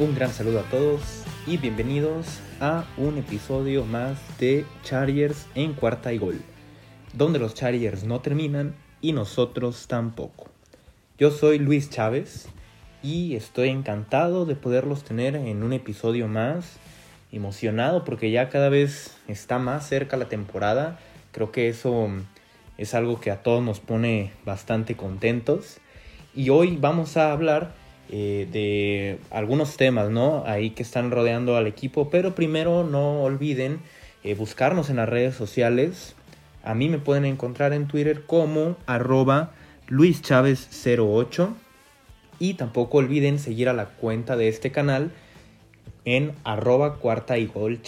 Un gran saludo a todos y bienvenidos a un episodio más de Chargers en cuarta y gol, donde los Chargers no terminan y nosotros tampoco. Yo soy Luis Chávez y estoy encantado de poderlos tener en un episodio más, emocionado porque ya cada vez está más cerca la temporada. Creo que eso es algo que a todos nos pone bastante contentos. Y hoy vamos a hablar eh, de algunos temas, ¿no? Ahí que están rodeando al equipo, pero primero no olviden eh, buscarnos en las redes sociales. A mí me pueden encontrar en Twitter como arroba luischavez08 y tampoco olviden seguir a la cuenta de este canal en arroba cuarta y gol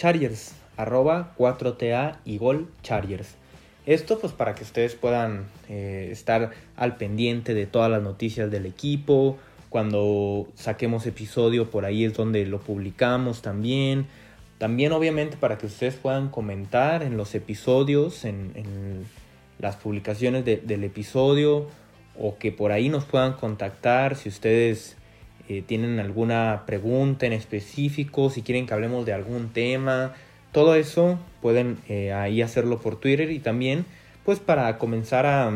arroba 4TA y gol. Esto pues para que ustedes puedan eh, estar al pendiente de todas las noticias del equipo, cuando saquemos episodio por ahí es donde lo publicamos también. También obviamente para que ustedes puedan comentar en los episodios, en, las publicaciones del episodio o que por ahí nos puedan contactar si ustedes eh, tienen alguna pregunta en específico, si quieren que hablemos de algún tema. Todo eso pueden eh, ahí hacerlo por Twitter y también pues para comenzar a,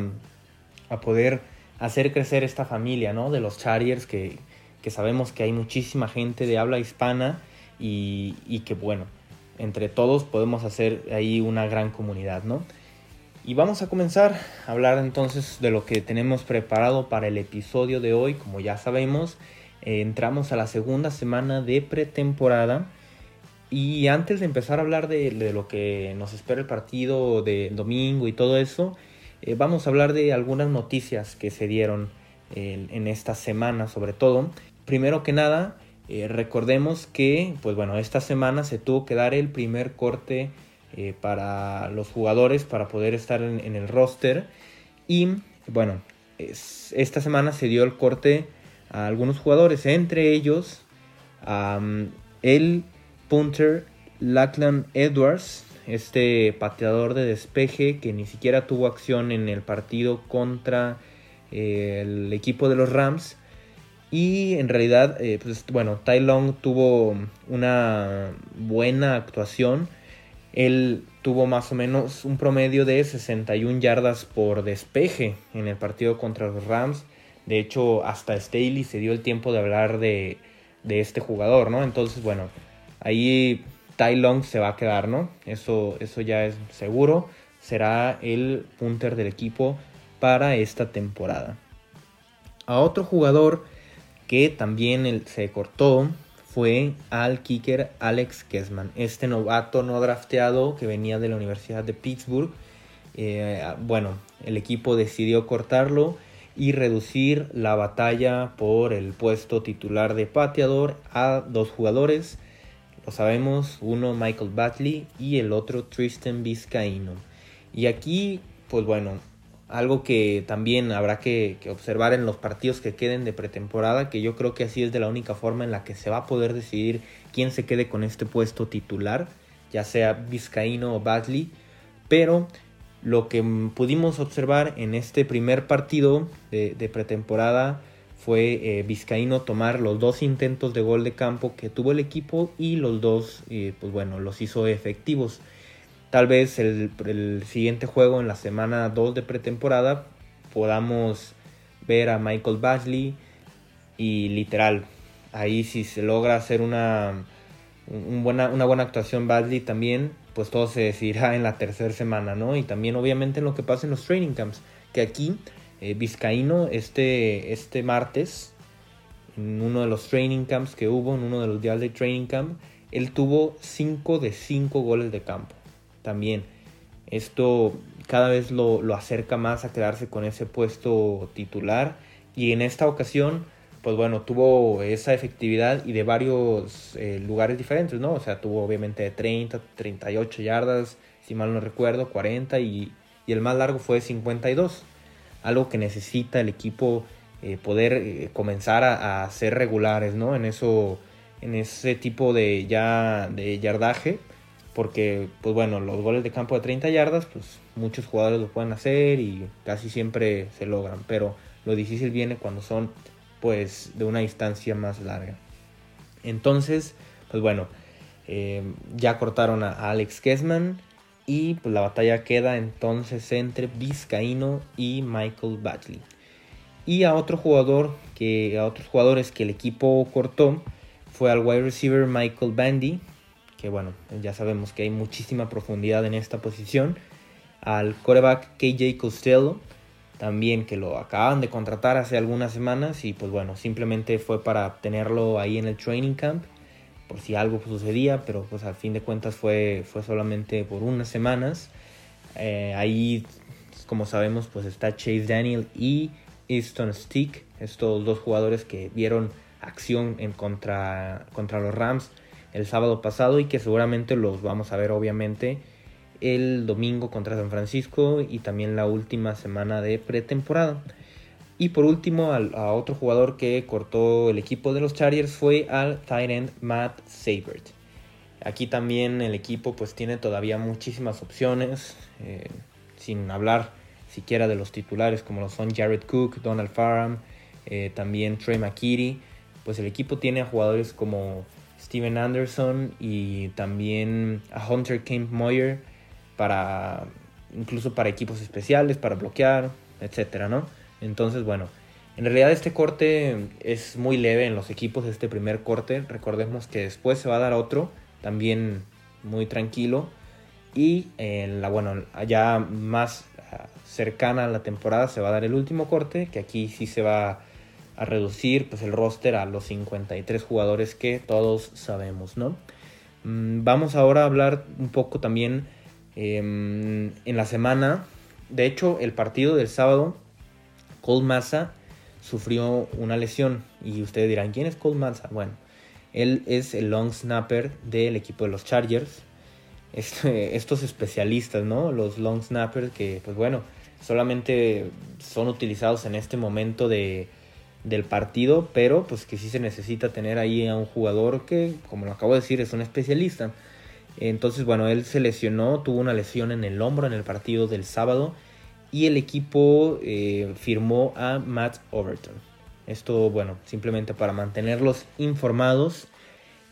a poder hacer crecer esta familia, ¿no? De los Chargers, que, sabemos que hay muchísima gente de habla hispana y, y, que, bueno, entre todos podemos hacer ahí una gran comunidad, ¿no? Y vamos a comenzar a hablar entonces de lo que tenemos preparado para el episodio de hoy. Como ya sabemos, eh, entramos a la segunda semana de pretemporada. Y antes de empezar a hablar de, de, lo que nos espera el partido de domingo y todo eso, eh, vamos a hablar de algunas noticias que se dieron en, esta semana sobre todo. Primero que nada, eh, recordemos que, pues bueno, esta semana se tuvo que dar el primer corte eh, para los jugadores para poder estar en, el roster. Y bueno, esta semana se dio el corte a algunos jugadores, entre ellos el punter Lachlan Edwards, este pateador de despeje que ni siquiera tuvo acción en el partido contra eh, el equipo de los Rams. Y en realidad, eh, pues bueno, Tai Long tuvo una buena actuación. Él tuvo más o menos un promedio de 61 yardas por despeje en el partido contra los Rams. De hecho, hasta Staley se dio el tiempo de hablar de, de este jugador, ¿no? Entonces, bueno, ahí Tai Long se va a quedar, ¿no? Eso, eso ya es seguro. Será el punter del equipo para esta temporada. A otro jugador que también se cortó fue al kicker Alex Kessman, este novato no drafteado que venía de la Universidad de Pittsburgh. Eh, bueno, el equipo decidió cortarlo y reducir la batalla por el puesto titular de pateador a dos jugadores lo sabemos, uno Michael Batley y el otro Tristan Vizcaíno. Y aquí, pues bueno, algo que también habrá que, observar en los partidos que queden de pretemporada, que yo creo que así es de la única forma en la que se va a poder decidir quién se quede con este puesto titular, ya sea Vizcaíno o Batley. Pero lo que pudimos observar en este primer partido de, pretemporada fue eh, Vizcaíno tomar los dos intentos de gol de campo que tuvo el equipo y los dos, eh, pues bueno, los hizo efectivos. Tal vez el, siguiente juego en la semana 2 de pretemporada podamos ver a Michael Basley y literal, ahí si se logra hacer una, buena, una buena actuación Basley también, pues todo se decidirá en la tercera semana, ¿no? Y también obviamente en lo que pasa en los training camps, que aquí eh, Vizcaíno este, este martes, en uno de los training camps que hubo, en uno de los días de training camp, él tuvo 5 de 5 goles de campo. También esto cada vez lo, acerca más a quedarse con ese puesto titular. Y en esta ocasión, pues bueno, tuvo esa efectividad y de varios eh, lugares diferentes, ¿no? O sea, tuvo obviamente de 30, 38 yardas, si mal no recuerdo, 40 y, y el más largo fue 52 algo que necesita el equipo eh, poder eh, comenzar a, ser regulares, ¿no? En eso, en ese tipo de ya de yardaje, porque, pues bueno, los goles de campo de 30 yardas, pues muchos jugadores lo pueden hacer y casi siempre se logran, pero lo difícil viene cuando son, pues, de una distancia más larga. Entonces, pues bueno, eh, ya cortaron a Alex Kessman y pues la batalla queda entonces entre Vizcaíno y Michael Batley. Y a otro jugador que a otros jugadores que el equipo cortó fue al wide receiver Michael Bandy, que bueno, ya sabemos que hay muchísima profundidad en esta posición, al coreback KJ Costello, también que lo acaban de contratar hace algunas semanas y pues bueno, simplemente fue para tenerlo ahí en el training camp por si algo sucedía, pero pues al fin de cuentas fue, fue solamente por unas semanas. Eh, ahí, como sabemos, pues está Chase Daniel y Easton Stick, estos dos jugadores que vieron acción en contra, contra los Rams el sábado pasado y que seguramente los vamos a ver obviamente el domingo contra San Francisco y también la última semana de pretemporada. Y por último, a otro jugador que cortó el equipo de los Chargers fue al tight end Matt Sabert. Aquí también el equipo pues tiene todavía muchísimas opciones, eh, sin hablar siquiera de los titulares como lo son Jared Cook, Donald Farham, eh, también Trey McKitty. Pues el equipo tiene a jugadores como Steven Anderson y también a Hunter Kemp Moyer para incluso para equipos especiales, para bloquear, etcétera, ¿no? Entonces, bueno, en realidad este corte es muy leve en los equipos, este primer corte. Recordemos que después se va a dar otro, también muy tranquilo. Y en la, bueno, allá más ah, cercana a la temporada se va a dar el último corte, que aquí sí se va a reducir pues el roster a los 53 jugadores que todos sabemos, ¿no? Mm, vamos ahora a hablar un poco también em, en la semana. De hecho, el partido del sábado Cole Massa sufrió una lesión y ustedes dirán, ¿quién es Cole Massa? Bueno, él es el long snapper del equipo de los Chargers. Estos especialistas, ¿no? Los long snappers que, pues bueno, solamente son utilizados en este momento de, del partido, pero pues que sí se necesita tener ahí a un jugador que, como lo acabo de decir, es un especialista. Entonces, bueno, él se lesionó, tuvo una lesión en el hombro en el partido del sábado y el equipo eh, firmó a Matt Overton. Esto, bueno, simplemente para mantenerlos informados.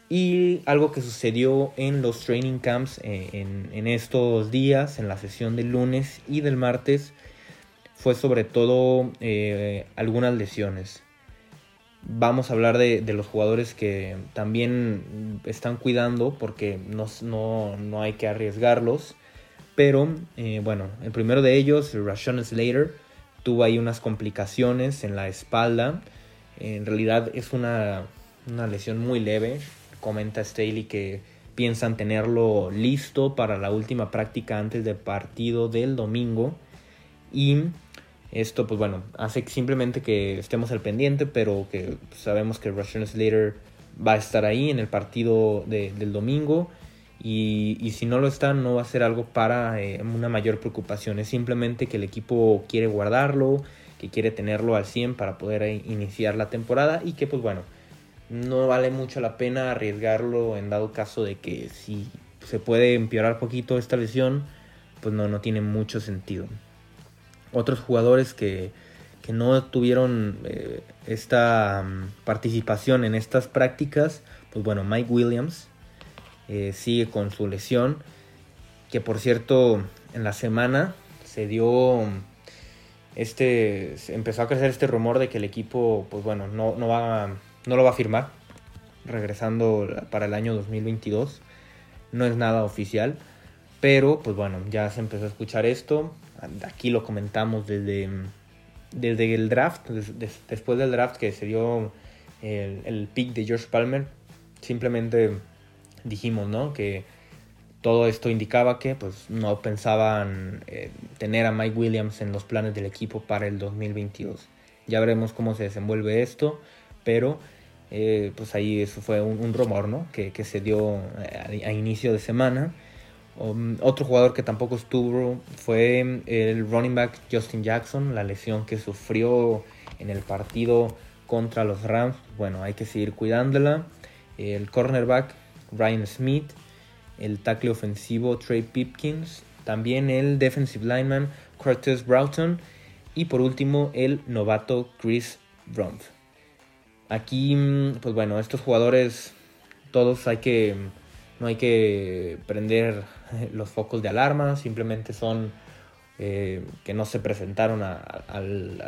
Y algo que sucedió en los training camps eh, en, estos días, en la sesión del lunes y del martes, fue sobre todo eh, algunas lesiones. Vamos a hablar de, los jugadores que también están cuidando porque no, no, no hay que arriesgarlos. Pero eh, bueno, el primero de ellos, Rashon Slater, tuvo ahí unas complicaciones en la espalda. En realidad es una, lesión muy leve. Comenta Staley que piensan tenerlo listo para la última práctica antes del partido del domingo. Y esto, pues bueno, hace simplemente que estemos al pendiente, pero que sabemos que Rashon Slater va a estar ahí en el partido del domingo. Y, si no lo está, no va a ser algo para eh, una mayor preocupación. Es simplemente que el equipo quiere guardarlo, que quiere tenerlo al 100 para poder eh, iniciar la temporada y que pues bueno, no vale mucho la pena arriesgarlo en dado caso de que si se puede empeorar poquito esta lesión, pues no, no tiene mucho sentido. Otros jugadores que, que no tuvieron eh, esta mm, participación en estas prácticas, pues bueno, Mike Williams, eh, sigue con su lesión. Que por cierto, en la semana se dio este empezó a crecer este rumor de que el equipo pues bueno no, no, va, no lo va a firmar regresando para el año 2022 no es nada oficial pero pues bueno ya se empezó a escuchar esto aquí lo comentamos desde desde el draft después del draft que se dio el, el pick de George Palmer simplemente dijimos, ¿no? Que todo esto indicaba que pues no pensaban eh, tener a Mike Williams en los planes del equipo para el 2022. Ya veremos cómo se desenvuelve esto, pero eh, pues ahí eso fue un, rumor, ¿no? Que, se dio a, inicio de semana. Um, otro jugador que tampoco estuvo fue el running back Justin Jackson, la lesión que sufrió en el partido contra los Rams. Bueno, hay que seguir cuidándola. El cornerback Ryan Smith, el tackle ofensivo Trey Pipkins, también el defensive lineman Curtis Broughton y por último el novato Chris Rumpf. Aquí, mm, pues bueno, estos jugadores todos hay que, no hay que prender los focos de alarma, simplemente son eh, que no se presentaron a,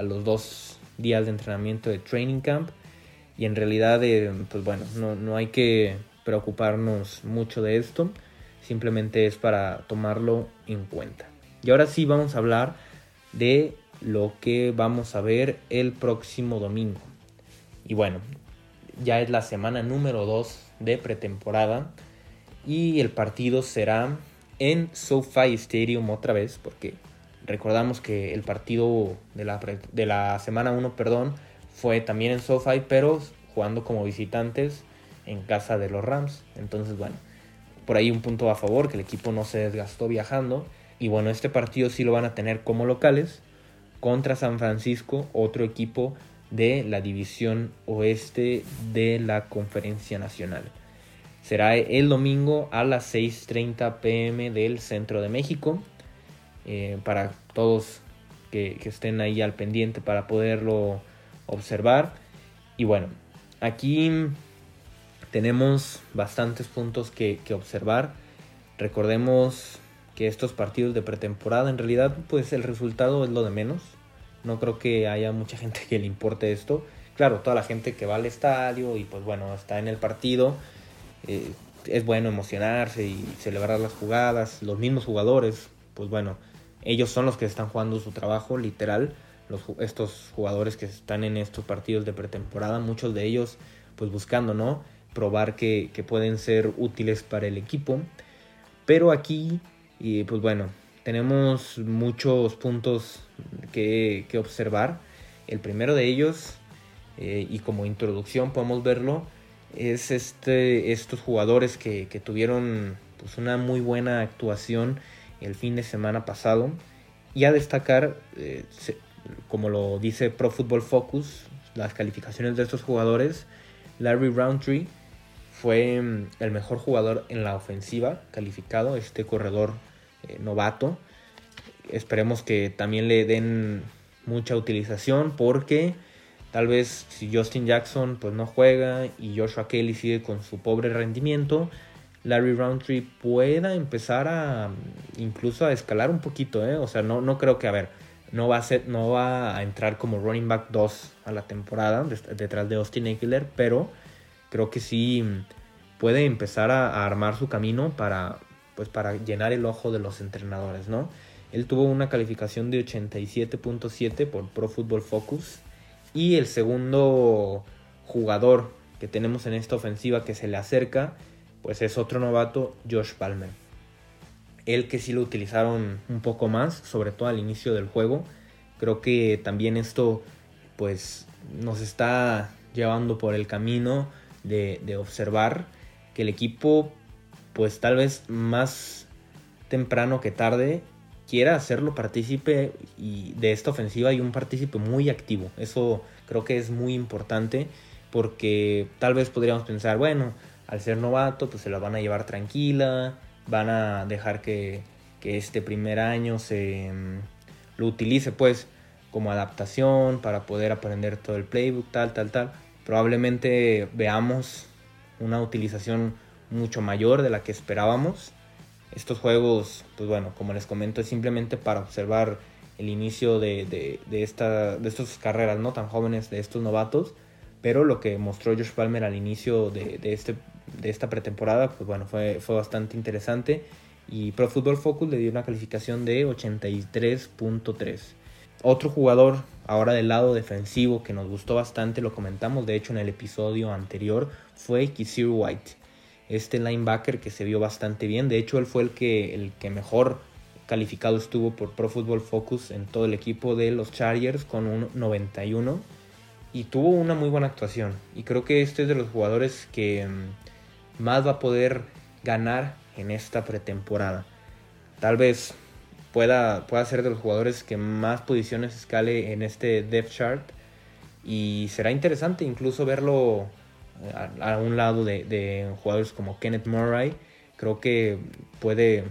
los dos días de entrenamiento de training camp y en realidad, eh, pues bueno, no, no hay que preocuparnos mucho de esto, simplemente es para tomarlo en cuenta. Y ahora sí vamos a hablar de lo que vamos a ver el próximo domingo. Y bueno, ya es la semana número 2 de pretemporada y el partido será en SoFi Stadium otra vez porque recordamos que el partido de la, de la semana 1 perdón, fue también en SoFi pero jugando como visitantes en casa de los Rams. Entonces bueno, por ahí un punto a favor que el equipo no se desgastó viajando y bueno, este partido sí lo van a tener como locales contra San Francisco, otro equipo de la división oeste de la conferencia nacional. Será el domingo a las 6.30 pm del centro de México. Eh, para todos que, estén ahí al pendiente para poderlo observar. Y bueno, aquí tenemos bastantes puntos que, observar. Recordemos que estos partidos de pretemporada en realidad pues el resultado es lo de menos. No creo que haya mucha gente que le importe esto. Claro, toda la gente que va al estadio y pues bueno, está en el partido, eh, es bueno emocionarse y celebrar las jugadas. Los mismos jugadores, pues bueno, ellos son los que están jugando su trabajo, literal. Estos jugadores que están en estos partidos de pretemporada, muchos de ellos pues buscando, ¿no? Probar que, que pueden ser útiles para el equipo. Pero aquí, y pues bueno, tenemos muchos puntos que, observar. El primero de ellos, eh, y como introducción podemos verlo, es este, estos jugadores que, tuvieron pues, una muy buena actuación el fin de semana pasado. Y a destacar, eh, como lo dice Pro Football Focus, las calificaciones de estos jugadores, Larry Roundtree fue mm, el mejor jugador en la ofensiva calificado, este corredor eh, novato. Esperemos que también le den mucha utilización porque tal vez si Justin Jackson pues no juega y Joshua Kelly sigue con su pobre rendimiento, Larry Roundtree pueda empezar a incluso a escalar un poquito, ¿eh? O sea, no, no creo que, a ver, no va a, ser, no va a entrar como running back 2 a la temporada detrás de Austin Eckler, pero creo que sí puede empezar a, armar su camino para, pues para llenar el ojo de los entrenadores, ¿no? Él tuvo una calificación de 87.7 por Pro Football Focus y el segundo jugador que tenemos en esta ofensiva que se le acerca, pues es otro novato, Josh Palmer. Él que sí lo utilizaron un poco más, sobre todo al inicio del juego. Creo que también esto pues nos está llevando por el camino de, observar que el equipo pues tal vez más temprano que tarde quiera hacerlo partícipe y de esta ofensiva y un partícipe muy activo. Eso creo que es muy importante porque tal vez podríamos pensar, bueno, al ser novato pues se la van a llevar tranquila, van a dejar que, que este primer año se mm, lo utilice pues como adaptación para poder aprender todo el playbook, tal, tal, tal. Probablemente veamos una utilización mucho mayor de la que esperábamos. Estos juegos, pues bueno, como les comento, es simplemente para observar el inicio de, de, de, esta, de estas carreras no tan jóvenes, de estos novatos. Pero lo que mostró Josh Palmer al inicio de, de, este, de esta pretemporada, pues bueno, fue, fue bastante interesante. Y Pro Football Focus le dio una calificación de 83.3. Otro jugador ahora del lado defensivo que nos gustó bastante, lo comentamos de hecho en el episodio anterior, fue Kisir White este linebacker que se vio bastante bien. De hecho, él fue el que, el que mejor calificado estuvo por Pro Football Focus en todo el equipo de los Chargers con un 91 y tuvo una muy buena actuación. Y creo que este es de los jugadores que mm, más va a poder ganar en esta pretemporada. Tal vez pueda, pueda ser de los jugadores que más posiciones escale en este depth chart. Y será interesante incluso verlo a, un lado de, jugadores como Kenneth Murray, creo que puede,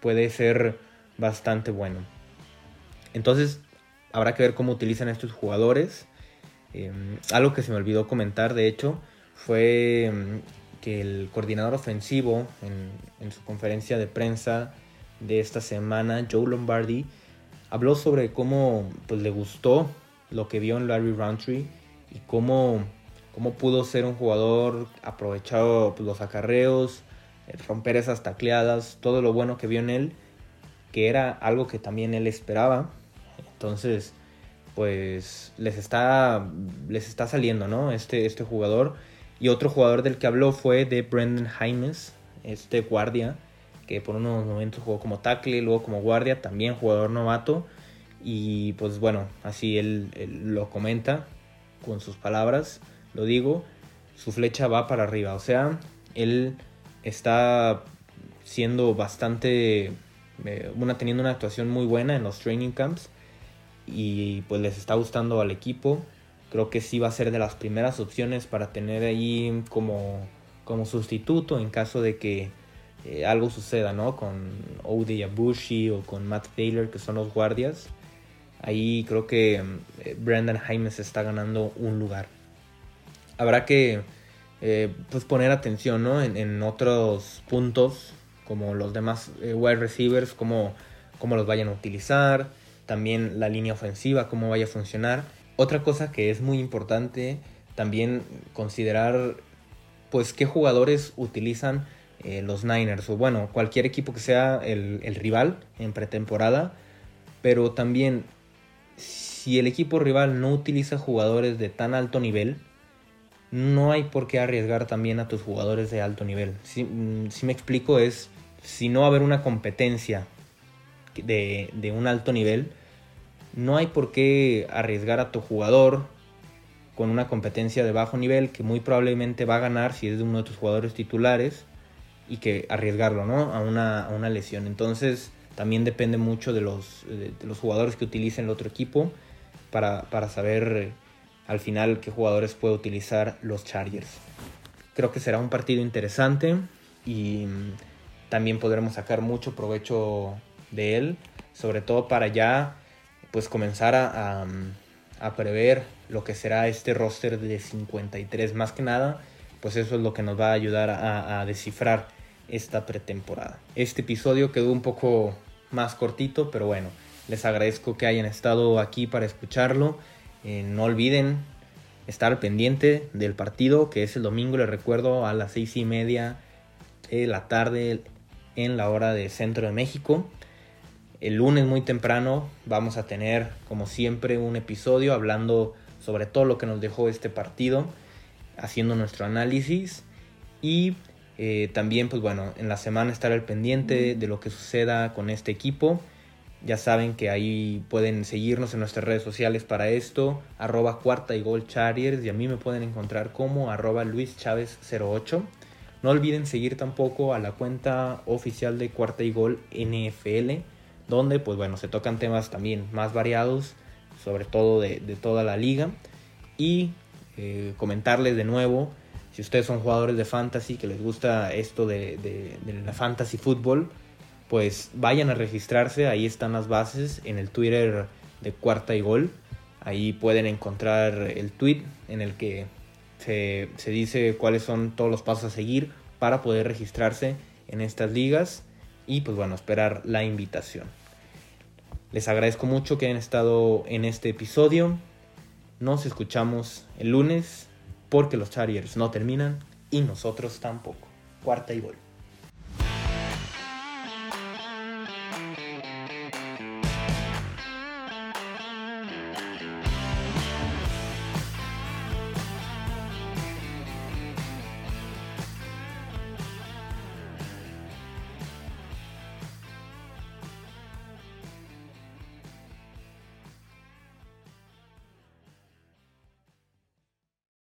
puede ser bastante bueno. Entonces, habrá que ver cómo utilizan estos jugadores. Em, algo que se me olvidó comentar, de hecho, fue em, que el coordinador ofensivo en, su conferencia de prensa de esta semana, Joe Lombardi, habló sobre cómo pues, le gustó lo que vio en Larry Roundtree y cómo, cómo pudo ser un jugador aprovechado pues, los acarreos, eh, romper esas tacleadas, todo lo bueno que vio en él, que era algo que también él esperaba. Entonces, pues les está, les está saliendo, ¿no? Este, este jugador. Y otro jugador del que habló fue de Brendan Jaimes, este guardia, que por unos momentos jugó como tackle, luego como guardia, también jugador novato. Y pues bueno, así él, lo comenta con sus palabras, lo digo, su flecha va para arriba. O sea, él está siendo bastante, eh, una, teniendo una actuación muy buena en los training camps y pues les está gustando al equipo creo que sí va a ser de las primeras opciones para tener ahí como, como sustituto en caso de que eh, algo suceda, ¿no? Con Ode Abushi o con Matt Taylor, que son los guardias. Ahí creo que eh, Brandon Jaimes está ganando un lugar. Habrá que eh, pues poner atención ¿no? en, otros puntos, como los demás wide receivers, cómo, cómo los vayan a utilizar, también la línea ofensiva, cómo vaya a funcionar otra cosa que es muy importante también considerar pues qué jugadores utilizan eh, los Niners o bueno, cualquier equipo que sea el, rival en pretemporada, pero también si el equipo rival no utiliza jugadores de tan alto nivel, no hay por qué arriesgar también a tus jugadores de alto nivel. Si, mm, me explico es, si no va a haber una competencia de, de un alto nivel, no hay por qué arriesgar a tu jugador con una competencia de bajo nivel que muy probablemente va a ganar si es de uno de tus jugadores titulares y que arriesgarlo ¿no? a, una, lesión. Entonces también depende mucho de los, los jugadores que utilicen el otro equipo para, saber eh, al final qué jugadores puede utilizar los Chargers. Creo que será un partido interesante y mm, también podremos sacar mucho provecho de él, sobre todo para ya pues comenzar a, prever lo que será este roster de 53. Más que nada, pues eso es lo que nos va a ayudar a, descifrar esta pretemporada. Este episodio quedó un poco más cortito, pero bueno, les agradezco que hayan estado aquí para escucharlo. Eh, no olviden estar pendiente del partido, que es el domingo, les recuerdo, a las seis y media de la tarde en la hora de Centro de México. El lunes muy temprano vamos a tener, como siempre, un episodio hablando sobre todo lo que nos dejó este partido, haciendo nuestro análisis y eh, también, pues bueno, en la semana estar al pendiente de lo que suceda con este equipo. Ya saben que ahí pueden seguirnos en nuestras redes sociales para esto, arroba cuarta y gol charriers y a mí me pueden encontrar como arroba Luis Chávez 08. No olviden seguir tampoco a la cuenta oficial de cuarta y gol NFL donde pues bueno, se tocan temas también más variados, sobre todo de, toda la liga. Y eh, comentarles de nuevo, si ustedes son jugadores de fantasy, que les gusta esto de, la fantasy fútbol, pues vayan a registrarse, ahí están las bases en el Twitter de Cuarta y Gol. Ahí pueden encontrar el tweet en el que se, se, dice cuáles son todos los pasos a seguir para poder registrarse en estas ligas y pues bueno, esperar la invitación. Les agradezco mucho que hayan estado en este episodio. Nos escuchamos el lunes porque los Chargers no terminan y nosotros tampoco. Cuarta y gol.